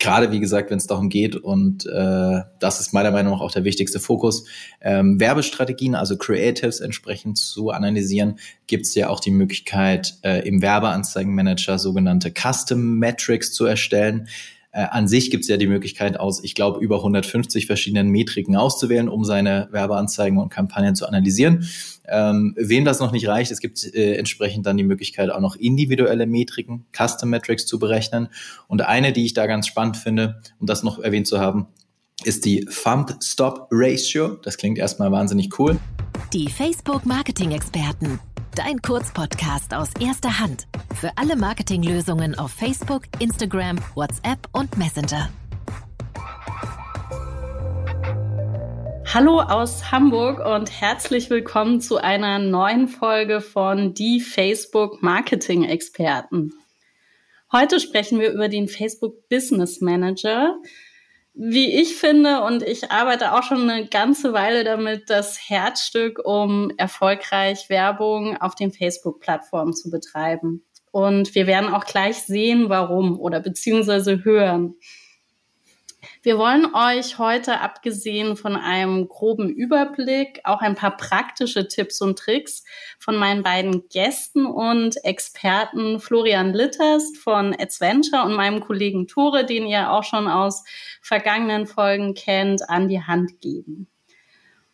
Gerade wie gesagt, wenn es darum geht, und äh, das ist meiner Meinung nach auch der wichtigste Fokus, ähm, Werbestrategien, also Creatives entsprechend zu analysieren, gibt es ja auch die Möglichkeit, äh, im Werbeanzeigenmanager sogenannte Custom Metrics zu erstellen. Äh, an sich gibt es ja die Möglichkeit aus, ich glaube, über 150 verschiedenen Metriken auszuwählen, um seine Werbeanzeigen und Kampagnen zu analysieren. Ähm, wem das noch nicht reicht, es gibt äh, entsprechend dann die Möglichkeit, auch noch individuelle Metriken, Custom Metrics zu berechnen. Und eine, die ich da ganz spannend finde, um das noch erwähnt zu haben, ist die Thumb Stop Ratio. Das klingt erstmal wahnsinnig cool. Die Facebook Marketing Experten. Dein Kurzpodcast aus erster Hand. Für alle Marketinglösungen auf Facebook, Instagram, WhatsApp und Messenger. Hallo aus Hamburg und herzlich willkommen zu einer neuen Folge von Die Facebook Marketing Experten. Heute sprechen wir über den Facebook Business Manager. Wie ich finde, und ich arbeite auch schon eine ganze Weile damit, das Herzstück, um erfolgreich Werbung auf den Facebook-Plattformen zu betreiben. Und wir werden auch gleich sehen, warum oder beziehungsweise hören. Wir wollen euch heute, abgesehen von einem groben Überblick, auch ein paar praktische Tipps und Tricks von meinen beiden Gästen und Experten Florian Litterst von Adventure und meinem Kollegen Tore, den ihr auch schon aus vergangenen Folgen kennt, an die Hand geben.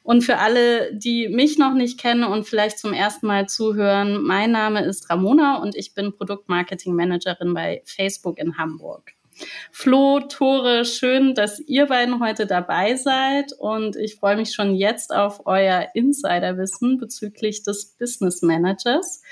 Und für alle, die mich noch nicht kennen und vielleicht zum ersten Mal zuhören, mein Name ist Ramona und ich bin Produktmarketing Managerin bei Facebook in Hamburg. Flo, Tore, schön, dass ihr beiden heute dabei seid und ich freue mich schon jetzt auf euer Insiderwissen bezüglich des Business Managers.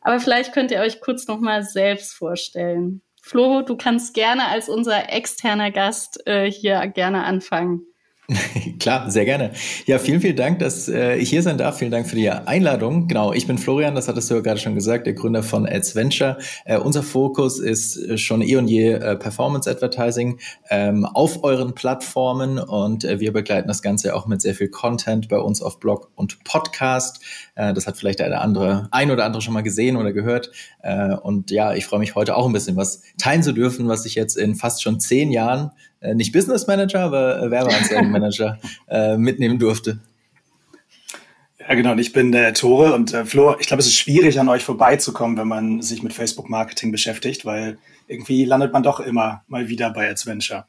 Aber vielleicht könnt ihr euch kurz noch mal selbst vorstellen. Flo, du kannst gerne als unser externer Gast äh, hier gerne anfangen. Klar, sehr gerne. Ja, vielen, vielen Dank, dass äh, ich hier sein darf. Vielen Dank für die Einladung. Genau, ich bin Florian, das hattest du ja gerade schon gesagt, der Gründer von AdsVenture. Äh, unser Fokus ist äh, schon eh und je äh, Performance Advertising ähm, auf euren Plattformen und äh, wir begleiten das Ganze auch mit sehr viel Content bei uns auf Blog und Podcast. Äh, das hat vielleicht eine andere, ein oder andere schon mal gesehen oder gehört. Und ja, ich freue mich heute auch ein bisschen was teilen zu dürfen, was ich jetzt in fast schon zehn Jahren äh, nicht Business Manager, aber äh, Werbeanzeigenmanager äh, mitnehmen durfte. Ja, genau. Und ich bin der Tore und äh, Flo, ich glaube, es ist schwierig, an euch vorbeizukommen, wenn man sich mit Facebook-Marketing beschäftigt, weil irgendwie landet man doch immer mal wieder bei Adventure.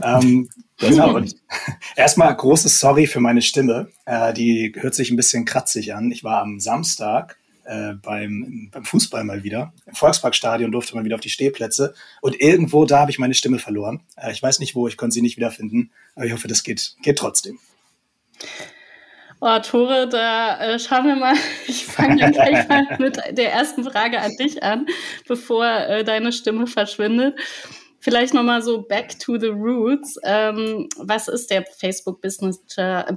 Ähm, genau. Und erstmal großes Sorry für meine Stimme. Äh, die hört sich ein bisschen kratzig an. Ich war am Samstag äh, beim, beim Fußball mal wieder. Im Volksparkstadion durfte man wieder auf die Stehplätze. Und irgendwo da habe ich meine Stimme verloren. Äh, ich weiß nicht wo, ich konnte sie nicht wiederfinden. Aber ich hoffe, das geht, geht trotzdem. Oh, Tore, da äh, schauen wir mal. Ich fange dann gleich mal mit der ersten Frage an dich an, bevor äh, deine Stimme verschwindet. Vielleicht nochmal so back to the roots. Ähm, was ist der Facebook Business,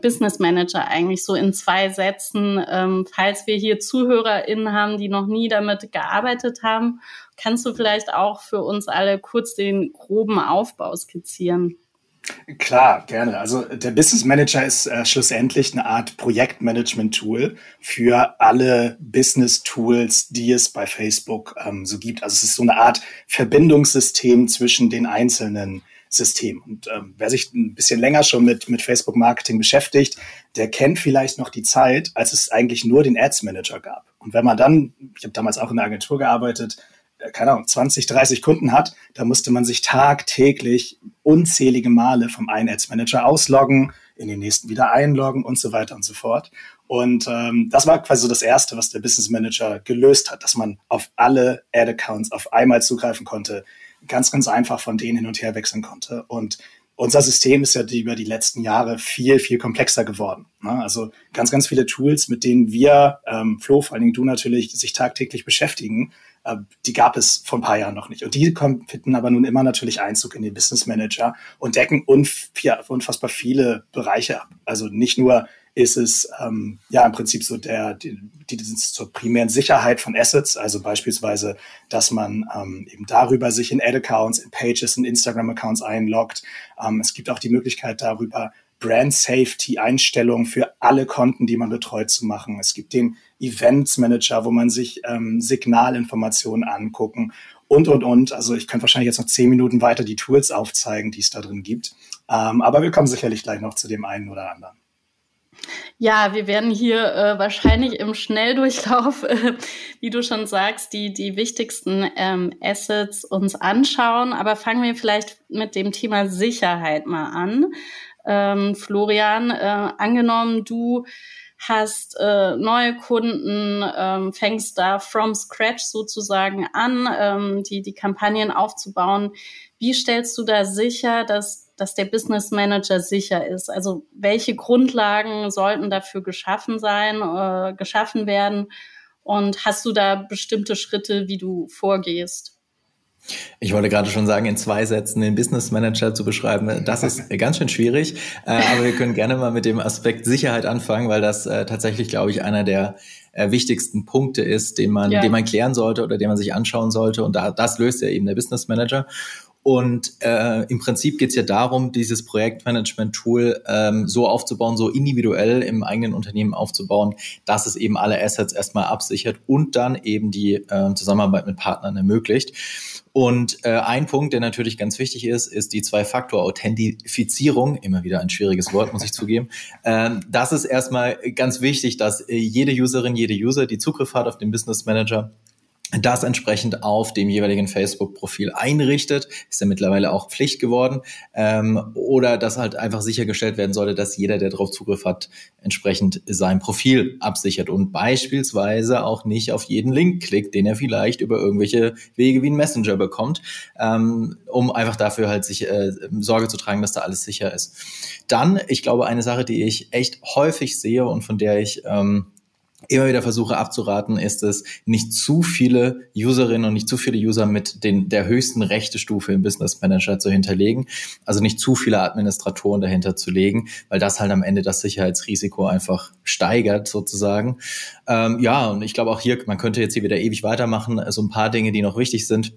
Business Manager eigentlich so in zwei Sätzen? Ähm, falls wir hier ZuhörerInnen haben, die noch nie damit gearbeitet haben, kannst du vielleicht auch für uns alle kurz den groben Aufbau skizzieren? Klar, gerne. Also der Business Manager ist äh, schlussendlich eine Art Projektmanagement-Tool für alle Business-Tools, die es bei Facebook ähm, so gibt. Also es ist so eine Art Verbindungssystem zwischen den einzelnen Systemen. Und ähm, wer sich ein bisschen länger schon mit, mit Facebook-Marketing beschäftigt, der kennt vielleicht noch die Zeit, als es eigentlich nur den Ads Manager gab. Und wenn man dann, ich habe damals auch in der Agentur gearbeitet, äh, keine Ahnung, 20, 30 Kunden hat, da musste man sich tagtäglich unzählige Male vom einen Ads Manager ausloggen, in den nächsten wieder einloggen und so weiter und so fort. Und ähm, das war quasi so das Erste, was der Business Manager gelöst hat, dass man auf alle Ad-Accounts auf einmal zugreifen konnte, ganz, ganz einfach von denen hin und her wechseln konnte. Und unser System ist ja über die letzten Jahre viel, viel komplexer geworden. Ne? Also ganz, ganz viele Tools, mit denen wir, ähm, Flo, vor allen Dingen du natürlich, sich tagtäglich beschäftigen, äh, die gab es vor ein paar Jahren noch nicht. Und die kommen, finden aber nun immer natürlich Einzug in den Business Manager und decken unfassbar viele Bereiche ab. Also nicht nur ist es ähm, ja im Prinzip so der die, die zur primären Sicherheit von Assets, also beispielsweise, dass man ähm, eben darüber sich in Ad-Accounts, in Pages, in Instagram-Accounts einloggt. Ähm, es gibt auch die Möglichkeit darüber Brand Safety Einstellungen für alle Konten, die man betreut zu machen. Es gibt den Events Manager, wo man sich ähm, Signalinformationen angucken und, und, und. Also ich könnte wahrscheinlich jetzt noch zehn Minuten weiter die Tools aufzeigen, die es da drin gibt. Ähm, aber wir kommen sicherlich gleich noch zu dem einen oder anderen. Ja, wir werden hier äh, wahrscheinlich im Schnelldurchlauf, äh, wie du schon sagst, die, die wichtigsten ähm, Assets uns anschauen. Aber fangen wir vielleicht mit dem Thema Sicherheit mal an. Ähm, Florian, äh, angenommen, du hast äh, neue Kunden, ähm, fängst da from scratch sozusagen an, ähm, die, die Kampagnen aufzubauen. Wie stellst du da sicher, dass, dass der Business Manager sicher ist? Also welche Grundlagen sollten dafür geschaffen sein, äh, geschaffen werden? Und hast du da bestimmte Schritte, wie du vorgehst? Ich wollte gerade schon sagen, in zwei Sätzen den Business Manager zu beschreiben, das ist ganz schön schwierig. Äh, aber wir können gerne mal mit dem Aspekt Sicherheit anfangen, weil das äh, tatsächlich, glaube ich, einer der äh, wichtigsten Punkte ist, den man, ja. den man klären sollte oder den man sich anschauen sollte. Und da, das löst ja eben der Business Manager. Und äh, im Prinzip geht es ja darum, dieses Projektmanagement-Tool ähm, so aufzubauen, so individuell im eigenen Unternehmen aufzubauen, dass es eben alle Assets erstmal absichert und dann eben die äh, Zusammenarbeit mit Partnern ermöglicht. Und äh, ein Punkt, der natürlich ganz wichtig ist, ist die Zwei-Faktor-Authentifizierung. Immer wieder ein schwieriges Wort, muss ich zugeben. Ähm, das ist erstmal ganz wichtig, dass äh, jede Userin, jede User, die Zugriff hat auf den Business Manager, das entsprechend auf dem jeweiligen Facebook-Profil einrichtet, ist ja mittlerweile auch Pflicht geworden, ähm, oder dass halt einfach sichergestellt werden sollte, dass jeder, der darauf Zugriff hat, entsprechend sein Profil absichert und beispielsweise auch nicht auf jeden Link klickt, den er vielleicht über irgendwelche Wege wie ein Messenger bekommt, ähm, um einfach dafür halt sich äh, Sorge zu tragen, dass da alles sicher ist. Dann, ich glaube, eine Sache, die ich echt häufig sehe und von der ich ähm, immer wieder versuche abzuraten, ist es, nicht zu viele Userinnen und nicht zu viele User mit den, der höchsten Rechtestufe im Business Manager zu hinterlegen. Also nicht zu viele Administratoren dahinter zu legen, weil das halt am Ende das Sicherheitsrisiko einfach steigert sozusagen. Ähm, ja, und ich glaube auch hier, man könnte jetzt hier wieder ewig weitermachen. So also ein paar Dinge, die noch wichtig sind.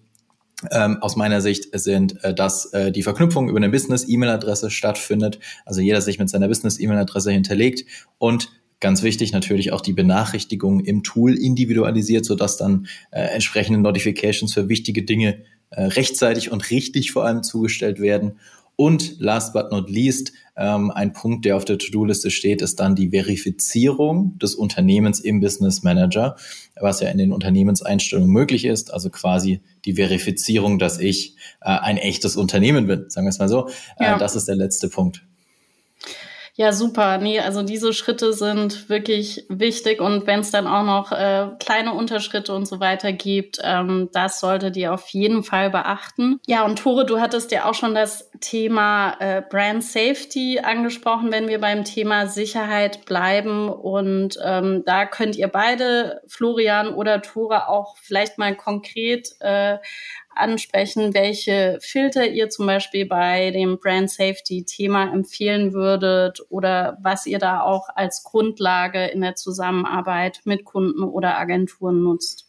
Ähm, aus meiner Sicht sind, äh, dass äh, die Verknüpfung über eine Business-E-Mail-Adresse stattfindet, also jeder sich mit seiner Business-E-Mail-Adresse hinterlegt und Ganz wichtig natürlich auch die Benachrichtigung im Tool individualisiert, sodass dann äh, entsprechende Notifications für wichtige Dinge äh, rechtzeitig und richtig vor allem zugestellt werden. Und last but not least, ähm, ein Punkt, der auf der To-Do-Liste steht, ist dann die Verifizierung des Unternehmens im Business Manager, was ja in den Unternehmenseinstellungen möglich ist. Also quasi die Verifizierung, dass ich äh, ein echtes Unternehmen bin, sagen wir es mal so. Äh, ja. das ist der letzte Punkt. Ja, super. Nee, also diese Schritte sind wirklich wichtig und wenn es dann auch noch äh, kleine Unterschritte und so weiter gibt, ähm, das solltet ihr auf jeden Fall beachten. Ja, und Tore, du hattest ja auch schon das Thema äh, Brand Safety angesprochen, wenn wir beim Thema Sicherheit bleiben. Und ähm, da könnt ihr beide, Florian oder Tore, auch vielleicht mal konkret äh, ansprechen, welche Filter ihr zum Beispiel bei dem Brand Safety Thema empfehlen würdet oder was ihr da auch als Grundlage in der Zusammenarbeit mit Kunden oder Agenturen nutzt.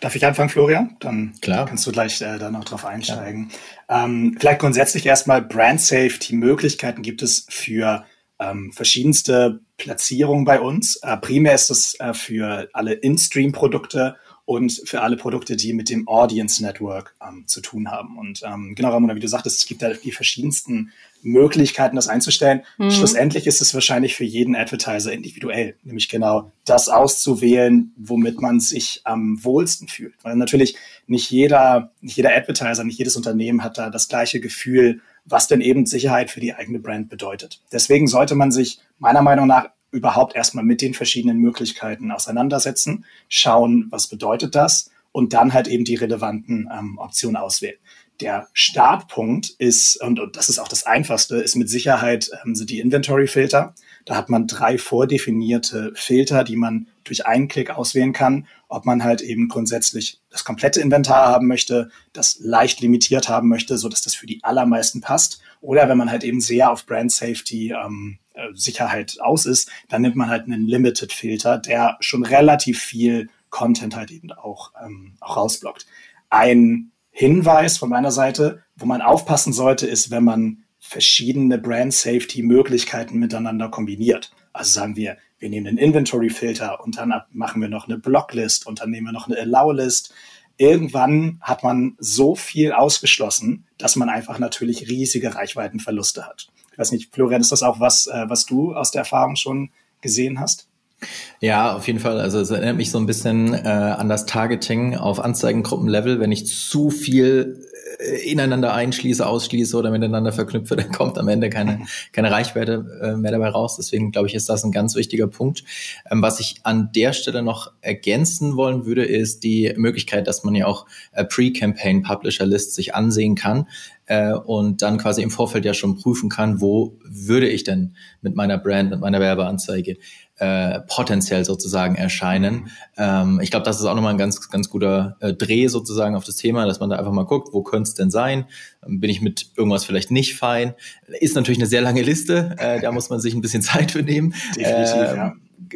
Darf ich anfangen, Florian? Dann Klar. kannst du gleich äh, da noch drauf einsteigen. Ähm, vielleicht grundsätzlich erstmal Brand Safety Möglichkeiten gibt es für ähm, verschiedenste Platzierungen bei uns. Äh, primär ist es äh, für alle In-Stream-Produkte und für alle Produkte, die mit dem Audience Network ähm, zu tun haben. Und ähm, genau, Ramona, wie du sagtest, es gibt da die verschiedensten Möglichkeiten, das einzustellen. Mhm. Schlussendlich ist es wahrscheinlich für jeden Advertiser individuell, nämlich genau das auszuwählen, womit man sich am wohlsten fühlt. Weil natürlich nicht jeder, nicht jeder Advertiser, nicht jedes Unternehmen hat da das gleiche Gefühl, was denn eben Sicherheit für die eigene Brand bedeutet. Deswegen sollte man sich meiner Meinung nach überhaupt erstmal mit den verschiedenen Möglichkeiten auseinandersetzen, schauen, was bedeutet das und dann halt eben die relevanten ähm, Optionen auswählen. Der Startpunkt ist, und, und das ist auch das Einfachste, ist mit Sicherheit ähm, sind die Inventory-Filter. Da hat man drei vordefinierte Filter, die man durch einen Klick auswählen kann, ob man halt eben grundsätzlich das komplette Inventar haben möchte, das leicht limitiert haben möchte, so dass das für die allermeisten passt, oder wenn man halt eben sehr auf Brand Safety ähm, äh, Sicherheit aus ist, dann nimmt man halt einen Limited Filter, der schon relativ viel Content halt eben auch, ähm, auch rausblockt. Ein Hinweis von meiner Seite, wo man aufpassen sollte, ist, wenn man verschiedene Brand Safety Möglichkeiten miteinander kombiniert. Also sagen wir, wir nehmen einen Inventory Filter und dann machen wir noch eine Blocklist und dann nehmen wir noch eine Allow List irgendwann hat man so viel ausgeschlossen, dass man einfach natürlich riesige Reichweitenverluste hat. Ich weiß nicht, Florian, ist das auch was, äh, was du aus der Erfahrung schon gesehen hast? Ja, auf jeden Fall. Also es erinnert mich so ein bisschen äh, an das Targeting auf Anzeigengruppenlevel. Wenn ich zu viel ineinander einschließe, ausschließe oder miteinander verknüpfe, dann kommt am Ende keine, keine Reichweite äh, mehr dabei raus. Deswegen glaube ich, ist das ein ganz wichtiger Punkt. Ähm, was ich an der Stelle noch ergänzen wollen würde, ist die Möglichkeit, dass man ja auch äh, Pre-Campaign Publisher Lists sich ansehen kann äh, und dann quasi im Vorfeld ja schon prüfen kann, wo würde ich denn mit meiner Brand, mit meiner Werbeanzeige äh, potenziell sozusagen erscheinen. Ähm, ich glaube, das ist auch nochmal ein ganz, ganz guter äh, Dreh sozusagen auf das Thema, dass man da einfach mal guckt, wo könnte es denn sein? Bin ich mit irgendwas vielleicht nicht fein? Ist natürlich eine sehr lange Liste, äh, da muss man sich ein bisschen Zeit für nehmen. Definitiv, äh, ja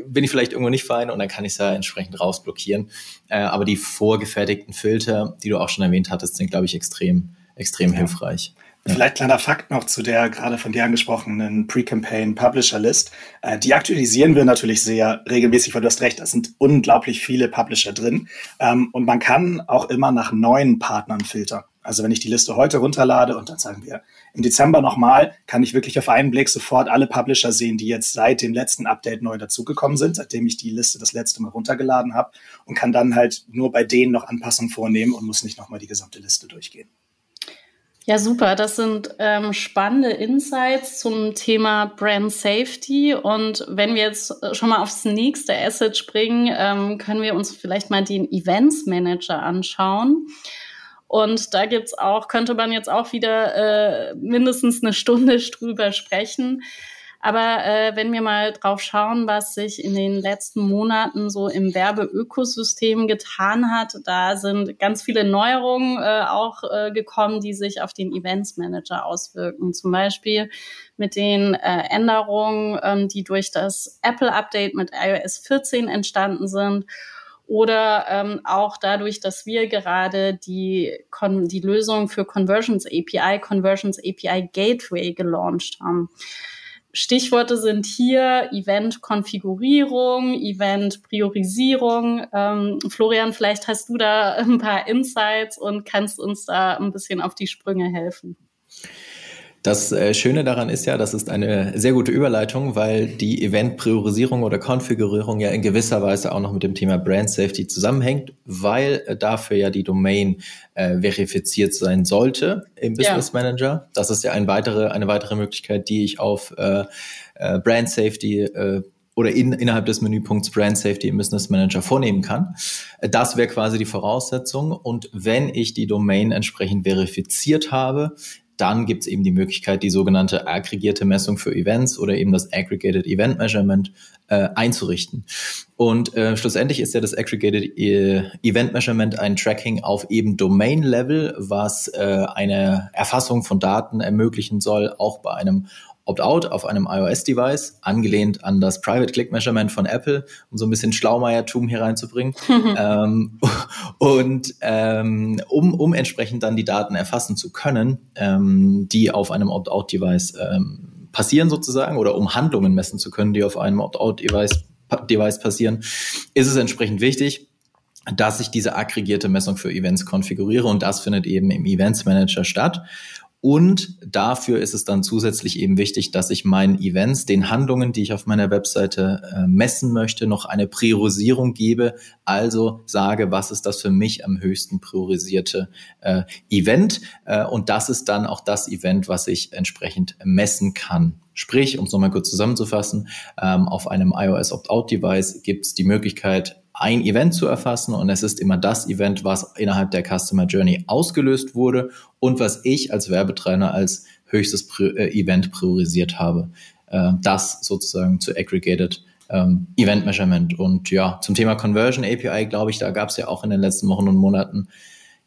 bin ich vielleicht irgendwo nicht fein und dann kann ich es ja entsprechend rausblockieren. Äh, aber die vorgefertigten Filter, die du auch schon erwähnt hattest, sind, glaube ich, extrem, extrem ja. hilfreich. Vielleicht kleiner Fakt noch zu der gerade von dir angesprochenen Pre-Campaign Publisher List. Äh, die aktualisieren wir natürlich sehr regelmäßig, weil du hast recht, da sind unglaublich viele Publisher drin. Ähm, und man kann auch immer nach neuen Partnern filtern. Also wenn ich die Liste heute runterlade und dann sagen wir im Dezember nochmal, kann ich wirklich auf einen Blick sofort alle Publisher sehen, die jetzt seit dem letzten Update neu dazugekommen sind, seitdem ich die Liste das letzte Mal runtergeladen habe und kann dann halt nur bei denen noch Anpassungen vornehmen und muss nicht nochmal die gesamte Liste durchgehen. Ja, super. Das sind ähm, spannende Insights zum Thema Brand Safety. Und wenn wir jetzt schon mal aufs nächste Asset springen, ähm, können wir uns vielleicht mal den Events Manager anschauen. Und da gibt's auch, könnte man jetzt auch wieder äh, mindestens eine Stunde drüber sprechen. Aber äh, wenn wir mal drauf schauen, was sich in den letzten Monaten so im Werbeökosystem getan hat, da sind ganz viele Neuerungen äh, auch äh, gekommen, die sich auf den Events Manager auswirken. Zum Beispiel mit den äh, Änderungen, ähm, die durch das Apple Update mit iOS 14 entstanden sind oder ähm, auch dadurch, dass wir gerade die, die Lösung für Conversions API, Conversions API Gateway gelauncht haben. Stichworte sind hier Event-Konfigurierung, Event-Priorisierung. Ähm, Florian, vielleicht hast du da ein paar Insights und kannst uns da ein bisschen auf die Sprünge helfen. Das äh, Schöne daran ist ja, das ist eine sehr gute Überleitung, weil die Event-Priorisierung oder Konfigurierung ja in gewisser Weise auch noch mit dem Thema Brand Safety zusammenhängt, weil äh, dafür ja die Domain äh, verifiziert sein sollte im Business ja. Manager. Das ist ja ein weitere, eine weitere Möglichkeit, die ich auf äh, äh, Brand Safety äh, oder in, innerhalb des Menüpunkts Brand Safety im Business Manager vornehmen kann. Das wäre quasi die Voraussetzung. Und wenn ich die Domain entsprechend verifiziert habe, dann gibt es eben die Möglichkeit, die sogenannte aggregierte Messung für Events oder eben das Aggregated Event Measurement äh, einzurichten. Und äh, schlussendlich ist ja das Aggregated äh, Event Measurement ein Tracking auf eben Domain-Level, was äh, eine Erfassung von Daten ermöglichen soll, auch bei einem Opt-out auf einem iOS-Device, angelehnt an das Private Click Measurement von Apple, um so ein bisschen Schlaumeiertum hier reinzubringen. ähm, und ähm, um, um entsprechend dann die Daten erfassen zu können, ähm, die auf einem Opt-out-Device ähm, passieren sozusagen, oder um Handlungen messen zu können, die auf einem Opt-out-Device Device passieren, ist es entsprechend wichtig, dass ich diese aggregierte Messung für Events konfiguriere und das findet eben im Events Manager statt. Und dafür ist es dann zusätzlich eben wichtig, dass ich meinen Events, den Handlungen, die ich auf meiner Webseite äh, messen möchte, noch eine Priorisierung gebe. Also sage, was ist das für mich am höchsten priorisierte äh, Event? Äh, und das ist dann auch das Event, was ich entsprechend messen kann. Sprich, um es nochmal kurz zusammenzufassen, ähm, auf einem iOS Opt-out-Device gibt es die Möglichkeit, ein Event zu erfassen und es ist immer das Event, was innerhalb der Customer Journey ausgelöst wurde und was ich als Werbetreibender als höchstes äh, Event priorisiert habe. Äh, das sozusagen zu Aggregated ähm, Event Measurement. Und ja, zum Thema Conversion API, glaube ich, da gab es ja auch in den letzten Wochen und Monaten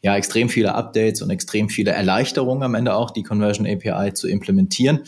ja extrem viele Updates und extrem viele Erleichterungen am Ende auch, die Conversion API zu implementieren.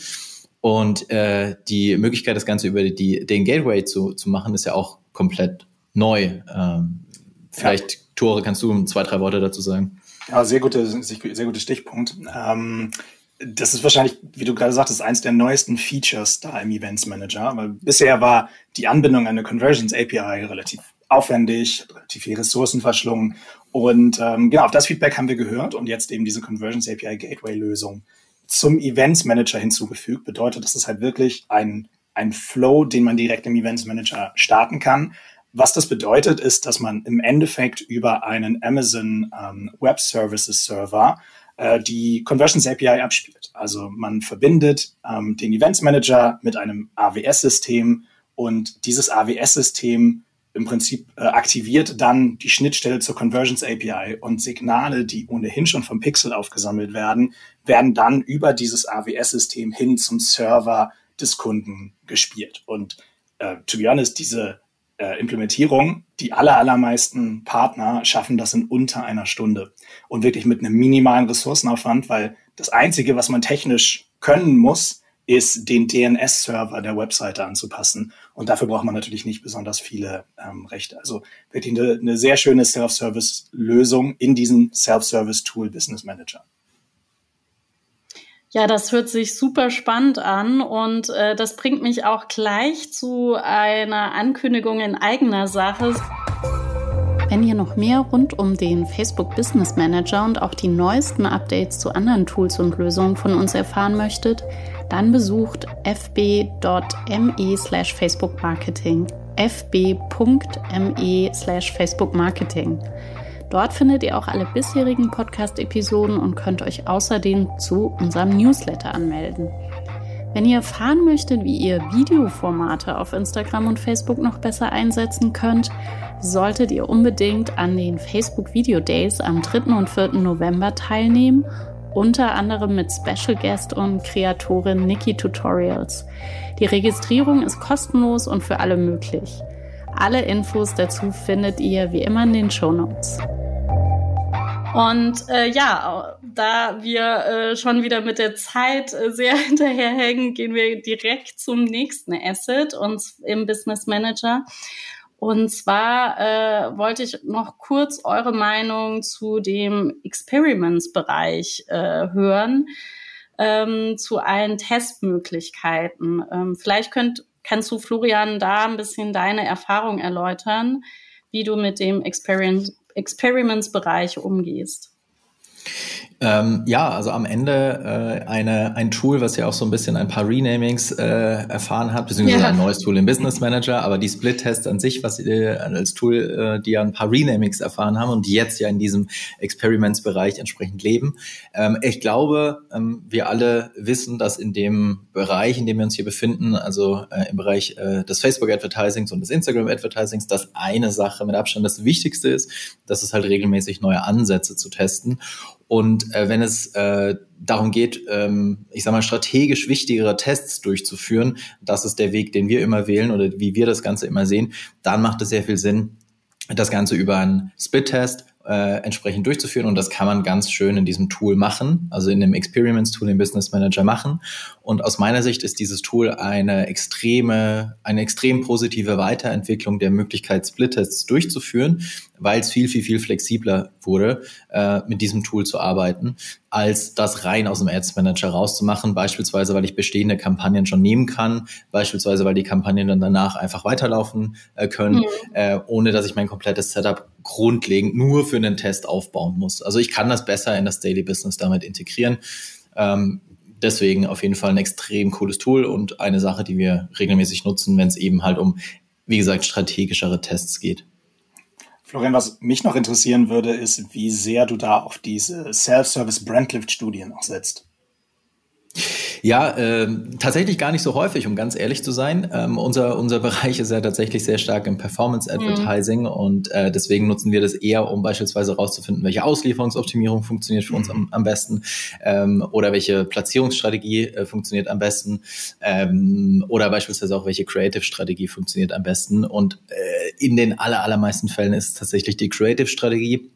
Und äh, die Möglichkeit, das Ganze über die, den Gateway zu, zu machen, ist ja auch komplett neu. Ähm, vielleicht, ja. Tore, kannst du zwei, drei Worte dazu sagen? Ja, sehr gute, sehr guter Stichpunkt. Ähm, das ist wahrscheinlich, wie du gerade sagtest, eins der neuesten Features da im Events Manager, weil bisher war die Anbindung an eine Conversions API relativ aufwendig, relativ viel Ressourcen verschlungen. Und ähm, genau, auf das Feedback haben wir gehört und jetzt eben diese Conversions API Gateway Lösung zum Events Manager hinzugefügt. Bedeutet, das ist halt wirklich ein, ein Flow, den man direkt im Events Manager starten kann. Was das bedeutet, ist, dass man im Endeffekt über einen Amazon ähm, Web Services Server äh, die Conversions API abspielt. Also man verbindet ähm, den Events Manager mit einem AWS-System und dieses AWS-System im Prinzip äh, aktiviert dann die Schnittstelle zur Conversions API und Signale, die ohnehin schon vom Pixel aufgesammelt werden, werden dann über dieses AWS-System hin zum Server des Kunden gespielt. Und äh, to be honest, diese äh, Implementierung, die aller, allermeisten Partner schaffen das in unter einer Stunde und wirklich mit einem minimalen Ressourcenaufwand, weil das Einzige, was man technisch können muss, ist, den DNS-Server der Webseite anzupassen. Und dafür braucht man natürlich nicht besonders viele ähm, Rechte. Also wirklich eine, eine sehr schöne Self-Service-Lösung in diesem Self-Service-Tool Business Manager. Ja, das hört sich super spannend an und äh, das bringt mich auch gleich zu einer Ankündigung in eigener Sache. Wenn ihr noch mehr rund um den Facebook Business Manager und auch die neuesten Updates zu anderen Tools und Lösungen von uns erfahren möchtet, dann besucht fb.me slash Facebook Marketing. fb.me slash Facebook Marketing. Dort findet ihr auch alle bisherigen Podcast-Episoden und könnt euch außerdem zu unserem Newsletter anmelden. Wenn ihr erfahren möchtet, wie ihr Videoformate auf Instagram und Facebook noch besser einsetzen könnt, solltet ihr unbedingt an den Facebook Video Days am 3. und 4. November teilnehmen, unter anderem mit Special Guest und Kreatorin Nikki Tutorials. Die Registrierung ist kostenlos und für alle möglich. Alle Infos dazu findet ihr wie immer in den Show Notes. Und äh, ja, da wir äh, schon wieder mit der Zeit äh, sehr hinterherhängen, gehen wir direkt zum nächsten Asset und im Business Manager. Und zwar äh, wollte ich noch kurz eure Meinung zu dem Experiments-Bereich äh, hören, ähm, zu allen Testmöglichkeiten. Ähm, vielleicht könnt, kannst du, Florian, da ein bisschen deine Erfahrung erläutern, wie du mit dem Experiment Experiments-Bereich umgehst? Ähm, ja, also am Ende äh, eine, ein Tool, was ja auch so ein bisschen ein paar Renamings äh, erfahren hat, beziehungsweise ja. ein neues Tool im Business Manager, aber die Split-Tests an sich, was äh, als Tool, äh, die ja ein paar Renamings erfahren haben und die jetzt ja in diesem Experiments-Bereich entsprechend leben. Ähm, ich glaube, ähm, wir alle wissen, dass in dem Bereich, in dem wir uns hier befinden, also äh, im Bereich äh, des Facebook-Advertisings und des Instagram-Advertisings, dass eine Sache mit Abstand das Wichtigste ist, das ist halt regelmäßig neue Ansätze zu testen. Und äh, wenn es äh, darum geht, ähm, ich sage mal, strategisch wichtigere Tests durchzuführen, das ist der Weg, den wir immer wählen oder wie wir das Ganze immer sehen, dann macht es sehr viel Sinn, das Ganze über einen Split-Test äh, entsprechend durchzuführen. Und das kann man ganz schön in diesem Tool machen, also in dem Experiments-Tool im Business Manager machen. Und aus meiner Sicht ist dieses Tool eine extreme, eine extrem positive Weiterentwicklung der Möglichkeit, Split-Tests durchzuführen, weil es viel, viel, viel flexibler wurde, äh, mit diesem Tool zu arbeiten, als das rein aus dem Ads Manager rauszumachen. Beispielsweise, weil ich bestehende Kampagnen schon nehmen kann, beispielsweise, weil die Kampagnen dann danach einfach weiterlaufen äh, können, mhm. äh, ohne dass ich mein komplettes Setup grundlegend nur für einen Test aufbauen muss. Also ich kann das besser in das Daily Business damit integrieren. Ähm, deswegen auf jeden Fall ein extrem cooles Tool und eine Sache, die wir regelmäßig nutzen, wenn es eben halt um, wie gesagt, strategischere Tests geht. Florian, was mich noch interessieren würde, ist, wie sehr du da auf diese Self-Service Brandlift-Studien auch setzt. Ja, äh, tatsächlich gar nicht so häufig, um ganz ehrlich zu sein. Ähm, unser, unser Bereich ist ja tatsächlich sehr stark im Performance Advertising mhm. und äh, deswegen nutzen wir das eher, um beispielsweise herauszufinden, welche Auslieferungsoptimierung funktioniert für uns am, am besten ähm, oder welche Platzierungsstrategie äh, funktioniert am besten ähm, oder beispielsweise auch welche Creative-Strategie funktioniert am besten. Und äh, in den aller, allermeisten Fällen ist es tatsächlich die Creative-Strategie,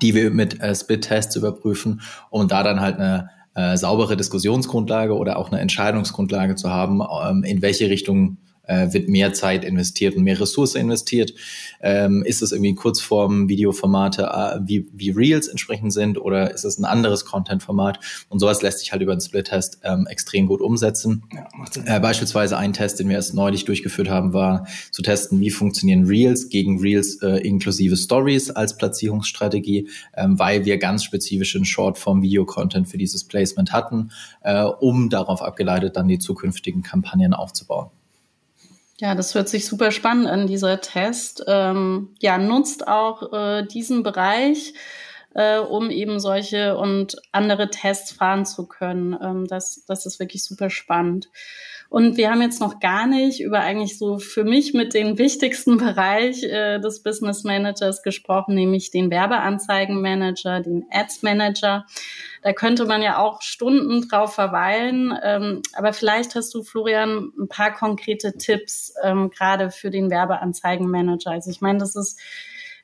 die wir mit äh, Split-Tests überprüfen, um da dann halt eine äh, saubere Diskussionsgrundlage oder auch eine Entscheidungsgrundlage zu haben, ähm, in welche Richtung äh, wird mehr Zeit investiert und mehr Ressource investiert? Ähm, ist es irgendwie Kurzform, Videoformate äh, wie, wie Reels entsprechend sind oder ist es ein anderes Content-Format? Und sowas lässt sich halt über einen Split-Test ähm, extrem gut umsetzen. Ja, äh, beispielsweise ein Test, den wir erst neulich durchgeführt haben, war zu testen, wie funktionieren Reels gegen Reels äh, inklusive Stories als Platzierungsstrategie, ähm, weil wir ganz spezifischen Shortform-Video-Content für dieses Placement hatten, äh, um darauf abgeleitet dann die zukünftigen Kampagnen aufzubauen. Ja, das hört sich super spannend an, dieser Test. Ähm, ja, nutzt auch äh, diesen Bereich, äh, um eben solche und andere Tests fahren zu können. Ähm, das, das ist wirklich super spannend. Und wir haben jetzt noch gar nicht über eigentlich so für mich mit den wichtigsten Bereich äh, des Business Managers gesprochen, nämlich den Werbeanzeigenmanager, den Ads Manager. Da könnte man ja auch Stunden drauf verweilen. Ähm, aber vielleicht hast du, Florian, ein paar konkrete Tipps ähm, gerade für den Werbeanzeigenmanager. Also ich meine, das ist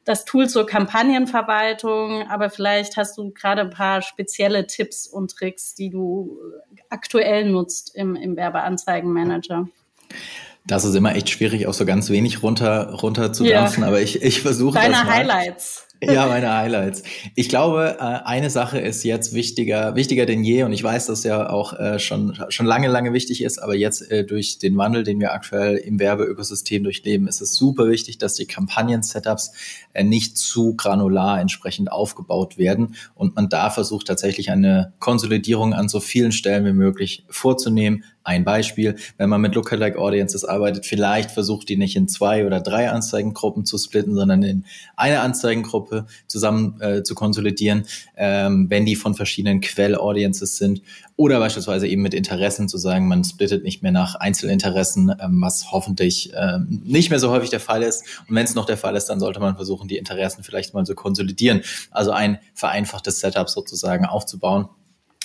das Tool zur Kampagnenverwaltung, aber vielleicht hast du gerade ein paar spezielle Tipps und Tricks, die du aktuell nutzt im, im Werbeanzeigenmanager. Das ist immer echt schwierig, auch so ganz wenig runter, runter zu dampfen, ja. aber ich, ich versuche das mal. Deine Highlights. Ja, meine Highlights. Ich glaube, äh, eine Sache ist jetzt wichtiger, wichtiger denn je, und ich weiß, dass ja auch äh, schon, schon lange, lange wichtig ist, aber jetzt äh, durch den Wandel, den wir aktuell im Werbeökosystem durchleben, ist es super wichtig, dass die Kampagnen-Setups nicht zu granular entsprechend aufgebaut werden und man da versucht tatsächlich eine Konsolidierung an so vielen Stellen wie möglich vorzunehmen, ein Beispiel, wenn man mit Lookalike Audiences arbeitet, vielleicht versucht die nicht in zwei oder drei Anzeigengruppen zu splitten, sondern in eine Anzeigengruppe zusammen äh, zu konsolidieren, ähm, wenn die von verschiedenen Quell-Audiences sind. Oder beispielsweise eben mit Interessen zu sagen, man splittet nicht mehr nach Einzelinteressen, ähm, was hoffentlich ähm, nicht mehr so häufig der Fall ist. Und wenn es noch der Fall ist, dann sollte man versuchen, die Interessen vielleicht mal zu konsolidieren. Also ein vereinfachtes Setup sozusagen aufzubauen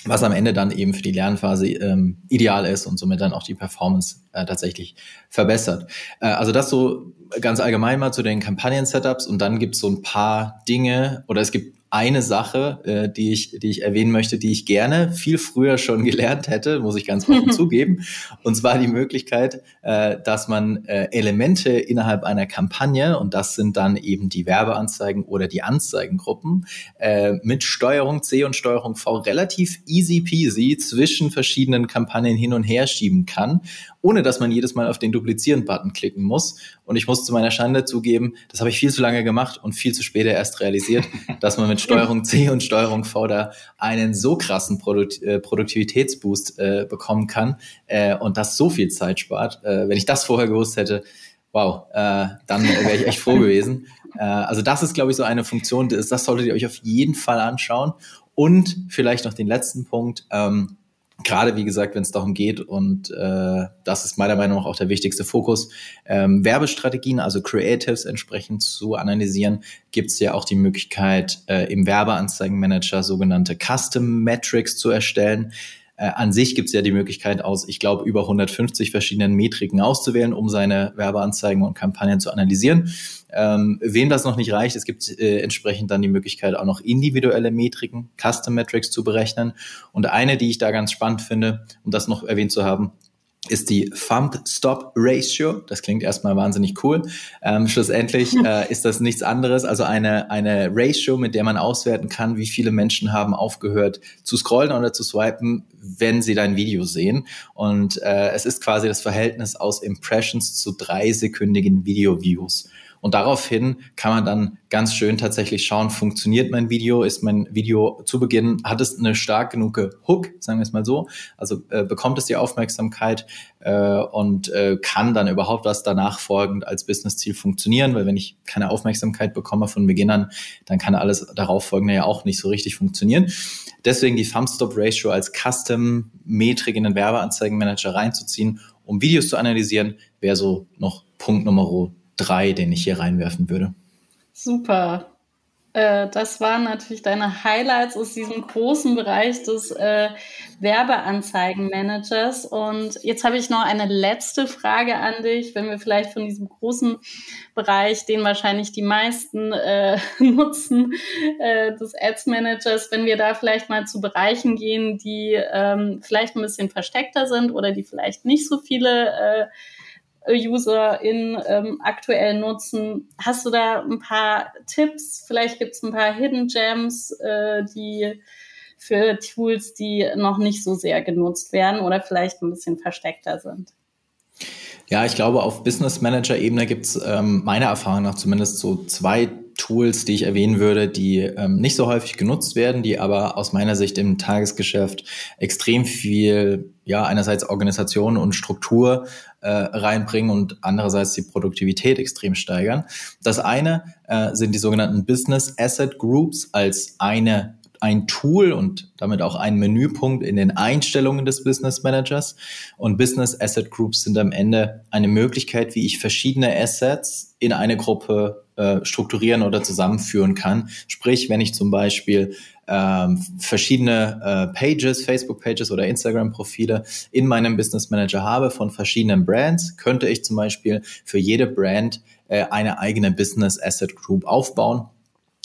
was am Ende dann eben für die Lernphase ähm, ideal ist und somit dann auch die Performance äh, tatsächlich verbessert. Äh, also das so ganz allgemein mal zu den Kampagnen-Setups und dann gibt es so ein paar Dinge oder es gibt eine Sache, äh, die, ich, die ich erwähnen möchte, die ich gerne viel früher schon gelernt hätte, muss ich ganz offen zugeben. Und zwar die Möglichkeit, äh, dass man äh, Elemente innerhalb einer Kampagne, und das sind dann eben die Werbeanzeigen oder die Anzeigengruppen, äh, mit Steuerung C und Steuerung V relativ easy peasy zwischen verschiedenen Kampagnen hin und her schieben kann ohne dass man jedes Mal auf den Duplizieren-Button klicken muss. Und ich muss zu meiner Schande zugeben, das habe ich viel zu lange gemacht und viel zu spät erst realisiert, dass man mit Steuerung C und Steuerung V da einen so krassen Produkt, äh, Produktivitätsboost äh, bekommen kann äh, und das so viel Zeit spart. Äh, wenn ich das vorher gewusst hätte, wow, äh, dann wäre ich echt froh gewesen. Äh, also das ist, glaube ich, so eine Funktion, das, das solltet ihr euch auf jeden Fall anschauen. Und vielleicht noch den letzten Punkt. Ähm, gerade wie gesagt, wenn es darum geht, und äh, das ist meiner Meinung nach auch der wichtigste Fokus, ähm, Werbestrategien, also Creatives entsprechend zu analysieren, gibt es ja auch die Möglichkeit, äh, im Werbeanzeigenmanager sogenannte Custom Metrics zu erstellen. Äh, an sich gibt es ja die Möglichkeit aus, ich glaube, über 150 verschiedenen Metriken auszuwählen, um seine Werbeanzeigen und Kampagnen zu analysieren. Ähm, wem das noch nicht reicht, es gibt äh, entsprechend dann die Möglichkeit, auch noch individuelle Metriken, Custom Metrics zu berechnen. Und eine, die ich da ganz spannend finde, um das noch erwähnt zu haben, ist die Thumb-Stop-Ratio. Das klingt erstmal wahnsinnig cool. Ähm, schlussendlich äh, ist das nichts anderes, also eine, eine Ratio, mit der man auswerten kann, wie viele Menschen haben aufgehört zu scrollen oder zu swipen, wenn sie dein Video sehen. Und äh, es ist quasi das Verhältnis aus Impressions zu dreisekündigen Video-Views. Und daraufhin kann man dann ganz schön tatsächlich schauen, funktioniert mein Video, ist mein Video zu Beginn, hat es eine stark genug Hook, sagen wir es mal so, also äh, bekommt es die Aufmerksamkeit äh, und äh, kann dann überhaupt was danach folgend als Business-Ziel funktionieren, weil wenn ich keine Aufmerksamkeit bekomme von Beginn an, dann kann alles darauf folgende ja auch nicht so richtig funktionieren. Deswegen die Thumb-Stop-Ratio als Custom-Metrik in den Werbeanzeigenmanager reinzuziehen, um Videos zu analysieren, wäre so noch Punkt Nummer drei, den ich hier reinwerfen würde. Super. Äh, das waren natürlich deine Highlights aus diesem großen Bereich des äh, Werbeanzeigenmanagers. Und jetzt habe ich noch eine letzte Frage an dich, wenn wir vielleicht von diesem großen Bereich, den wahrscheinlich die meisten äh, nutzen, äh, des Ads Managers, wenn wir da vielleicht mal zu Bereichen gehen, die ähm, vielleicht ein bisschen versteckter sind oder die vielleicht nicht so viele äh, UserInnen ähm, aktuell nutzen. Hast du da ein paar Tipps? Vielleicht gibt es ein paar Hidden Gems, äh, die für Tools, die noch nicht so sehr genutzt werden oder vielleicht ein bisschen versteckter sind. Ja, ich glaube, auf Business Manager Ebene gibt es ähm, meiner Erfahrung nach zumindest so zwei Tools, die ich erwähnen würde, die ähm, nicht so häufig genutzt werden, die aber aus meiner Sicht im Tagesgeschäft extrem viel, ja, einerseits Organisation und Struktur äh, reinbringen und andererseits die Produktivität extrem steigern. Das eine äh, sind die sogenannten Business Asset Groups als eine ein Tool und damit auch ein Menüpunkt in den Einstellungen des Business Managers. Und Business Asset Groups sind am Ende eine Möglichkeit, wie ich verschiedene Assets in eine Gruppe äh, strukturieren oder zusammenführen kann. Sprich, wenn ich zum Beispiel ähm, verschiedene äh, Pages, Facebook-Pages oder Instagram-Profile in meinem Business Manager habe von verschiedenen Brands, könnte ich zum Beispiel für jede Brand äh, eine eigene Business Asset Group aufbauen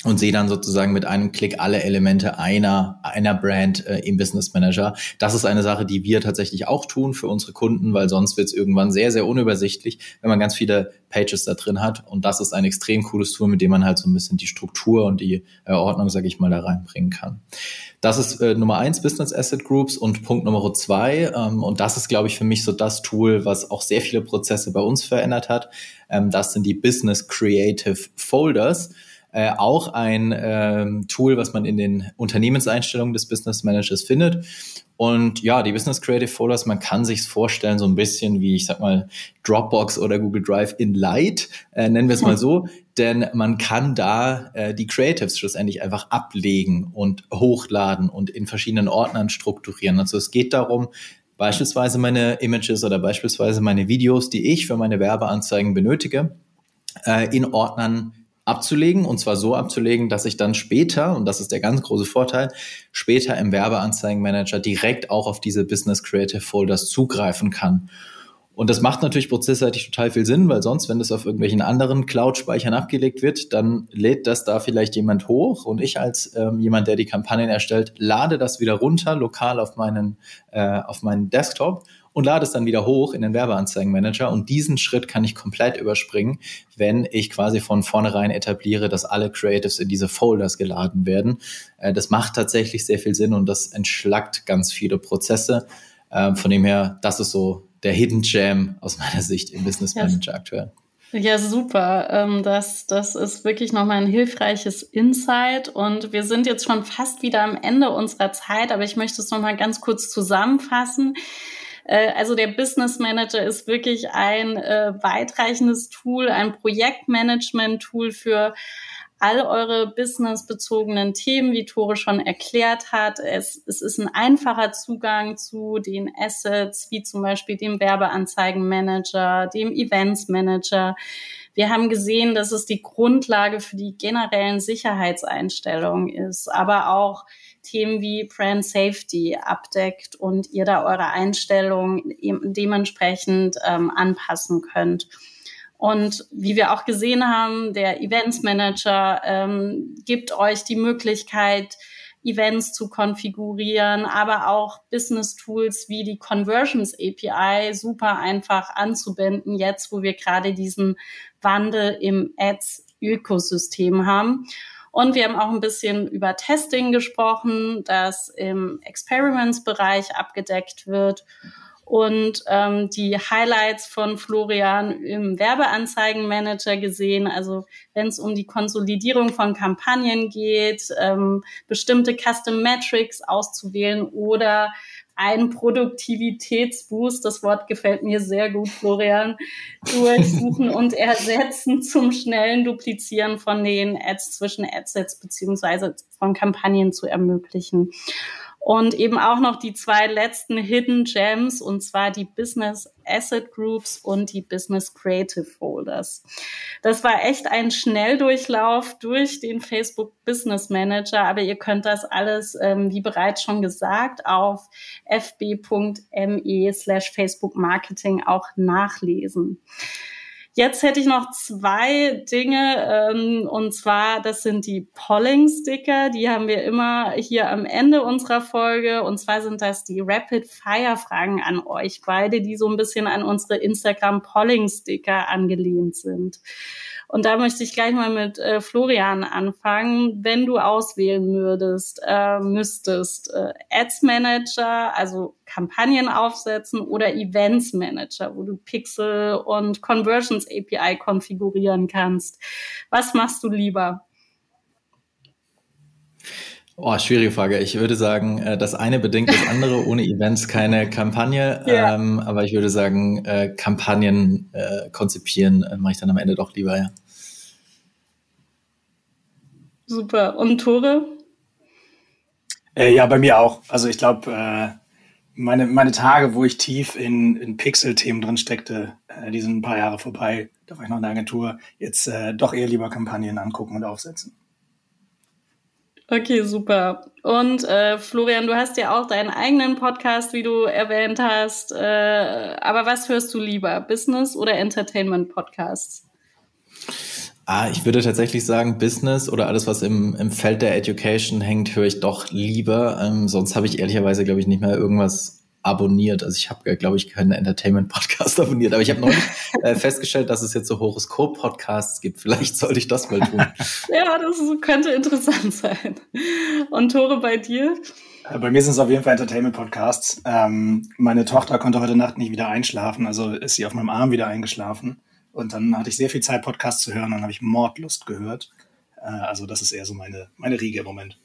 und sehe dann sozusagen mit einem Klick alle Elemente einer, einer Brand äh, im Business Manager. Das ist eine Sache, die wir tatsächlich auch tun für unsere Kunden, weil sonst wird es irgendwann sehr, sehr unübersichtlich, wenn man ganz viele Pages da drin hat. Und das ist ein extrem cooles Tool, mit dem man halt so ein bisschen die Struktur und die äh, Ordnung, sage ich mal, da reinbringen kann. Das ist äh, Nummer eins, Business Asset Groups und Punkt Nummer zwei. Ähm, und das ist, glaube ich, für mich so das Tool, was auch sehr viele Prozesse bei uns verändert hat. Ähm, das sind die Business Creative Folders äh, auch ein ähm, Tool, was man in den Unternehmenseinstellungen des Business Managers findet. Und ja, die Business Creative Folders, man kann sich vorstellen, so ein bisschen wie, ich sag mal, Dropbox oder Google Drive in Light, äh, nennen wir es mal so. Denn man kann da äh, die Creatives schlussendlich einfach ablegen und hochladen und in verschiedenen Ordnern strukturieren. Also es geht darum, beispielsweise meine Images oder beispielsweise meine Videos, die ich für meine Werbeanzeigen benötige, äh, in Ordnern abzulegen und zwar so abzulegen, dass ich dann später, und das ist der ganz große Vorteil, später im Werbeanzeigenmanager direkt auch auf diese Business Creative Folders zugreifen kann. Und das macht natürlich prozessseitig total viel Sinn, weil sonst, wenn das auf irgendwelchen anderen Cloud-Speichern abgelegt wird, dann lädt das da vielleicht jemand hoch und ich als ähm, jemand, der die Kampagnen erstellt, lade das wieder runter, lokal auf meinen, äh, auf meinen Desktop und lade es dann wieder hoch in den Werbeanzeigenmanager. Und diesen Schritt kann ich komplett überspringen, wenn ich quasi von vornherein etabliere, dass alle Creatives in diese Folders geladen werden. Äh, das macht tatsächlich sehr viel Sinn und das entschlackt ganz viele Prozesse. Äh, von dem her, das ist so der Hidden Jam aus meiner Sicht im Business Manager yes. aktuell. Ja, super. Ähm, das, das ist wirklich nochmal ein hilfreiches Insight. Und wir sind jetzt schon fast wieder am Ende unserer Zeit, aber ich möchte es nochmal ganz kurz zusammenfassen. Äh, also der Business Manager ist wirklich ein äh, weitreichendes Tool, ein Projektmanagement-Tool für all eure businessbezogenen Themen, wie Tore schon erklärt hat. Es, es ist ein einfacher Zugang zu den Assets, wie zum Beispiel dem Werbeanzeigenmanager, dem Events Manager. Wir haben gesehen, dass es die Grundlage für die generellen Sicherheitseinstellungen ist, aber auch Themen wie Brand Safety abdeckt und ihr da eure Einstellungen dementsprechend ähm, anpassen könnt. Und wie wir auch gesehen haben, der Events Manager ähm, gibt euch die Möglichkeit, Events zu konfigurieren, aber auch Business Tools wie die Conversions API super einfach anzubinden, jetzt wo wir gerade diesen Wandel im Ads Ökosystem haben. Und wir haben auch ein bisschen über Testing gesprochen, das im Experiments-Bereich abgedeckt wird. Und ähm, die Highlights von Florian im Werbeanzeigenmanager gesehen. Also wenn es um die Konsolidierung von Kampagnen geht, ähm, bestimmte Custom Metrics auszuwählen oder einen Produktivitätsboost, das Wort gefällt mir sehr gut, Florian, durchsuchen und ersetzen zum schnellen Duplizieren von den Ads zwischen Adsets beziehungsweise von Kampagnen zu ermöglichen. Und eben auch noch die zwei letzten Hidden Gems, und zwar die Business Asset Groups und die Business Creative Folders. Das war echt ein Schnelldurchlauf durch den Facebook Business Manager, aber ihr könnt das alles, ähm, wie bereits schon gesagt, auf fb.me slash Facebook Marketing auch nachlesen. Jetzt hätte ich noch zwei Dinge, ähm, und zwar, das sind die Polling-Sticker, die haben wir immer hier am Ende unserer Folge, und zwar sind das die Rapid-Fire-Fragen an euch beide, die so ein bisschen an unsere Instagram-Polling-Sticker angelehnt sind. Und da möchte ich gleich mal mit äh, Florian anfangen. Wenn du auswählen würdest, äh, müsstest, äh, Ads Manager, also Kampagnen aufsetzen oder Events Manager, wo du Pixel und Conversions API konfigurieren kannst. Was machst du lieber? Oh, schwierige Frage. Ich würde sagen, äh, das eine bedingt das andere. Ohne Events keine Kampagne. Ja. Ähm, aber ich würde sagen, äh, Kampagnen äh, konzipieren äh, mache ich dann am Ende doch lieber, ja. Super. Und Tore? Äh, ja, bei mir auch. Also ich glaube, äh, meine, meine Tage, wo ich tief in, in Pixel-Themen drin steckte, äh, die sind ein paar Jahre vorbei. Da war ich noch in der Agentur. Jetzt äh, doch eher lieber Kampagnen angucken und aufsetzen. Okay, super. Und äh, Florian, du hast ja auch deinen eigenen Podcast, wie du erwähnt hast. Äh, aber was hörst du lieber, Business oder Entertainment Podcasts? Ah, ich würde tatsächlich sagen, Business oder alles, was im, im Feld der Education hängt, höre ich doch lieber. Ähm, sonst habe ich ehrlicherweise, glaube ich, nicht mehr irgendwas abonniert. Also ich habe, glaube ich, keinen Entertainment-Podcast abonniert, aber ich habe neulich äh, festgestellt, dass es jetzt so Horoskop-Podcasts gibt. Vielleicht sollte ich das mal tun. ja, das könnte interessant sein. Und Tore, bei dir? Äh, bei mir sind es auf jeden Fall Entertainment-Podcasts. Ähm, meine Tochter konnte heute Nacht nicht wieder einschlafen, also ist sie auf meinem Arm wieder eingeschlafen. Und dann hatte ich sehr viel Zeit, Podcasts zu hören, dann habe ich Mordlust gehört. Äh, also das ist eher so meine, meine Riege im Moment.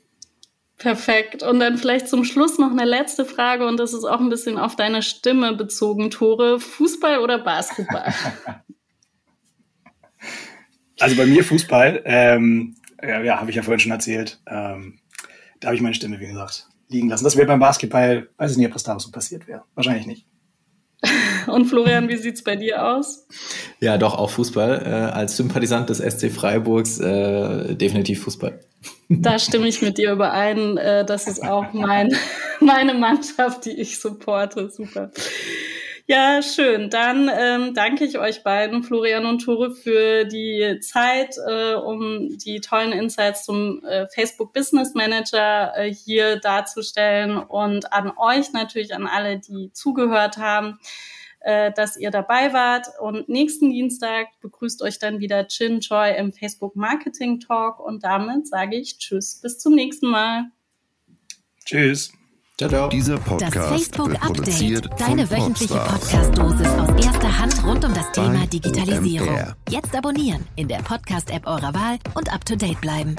Perfekt. Und dann vielleicht zum Schluss noch eine letzte Frage und das ist auch ein bisschen auf deine Stimme bezogen, Tore. Fußball oder Basketball? also bei mir Fußball. Ähm, ja, ja habe ich ja vorhin schon erzählt. Ähm, da habe ich meine Stimme, wie gesagt, liegen lassen. Das wäre beim Basketball, weiß ich nicht, ob das da so passiert wäre. Wahrscheinlich nicht. Und Florian, wie sieht's bei dir aus? Ja, doch, auch Fußball. Äh, als Sympathisant des SC Freiburgs äh, definitiv Fußball. Da stimme ich mit dir überein. Äh, das ist auch mein, meine Mannschaft, die ich supporte. Super. Ja, schön. Dann ähm, danke ich euch beiden, Florian und Tore, für die Zeit, äh, um die tollen Insights zum äh, Facebook Business Manager äh, hier darzustellen und an euch natürlich, an alle, die zugehört haben äh, dass ihr dabei wart. Und nächsten Dienstag begrüßt euch dann wieder Chin Choi im Facebook Marketing Talk. Und damit sage ich Tschüss, bis zum nächsten Mal. Tschüss. Ciao, ciao. Dieser Podcast das Facebook Update, deine wöchentliche Podcast-Dosis aus erster Hand rund um das Thema Digitalisierung. Jetzt abonnieren in der Podcast-App eurer Wahl und up to date bleiben.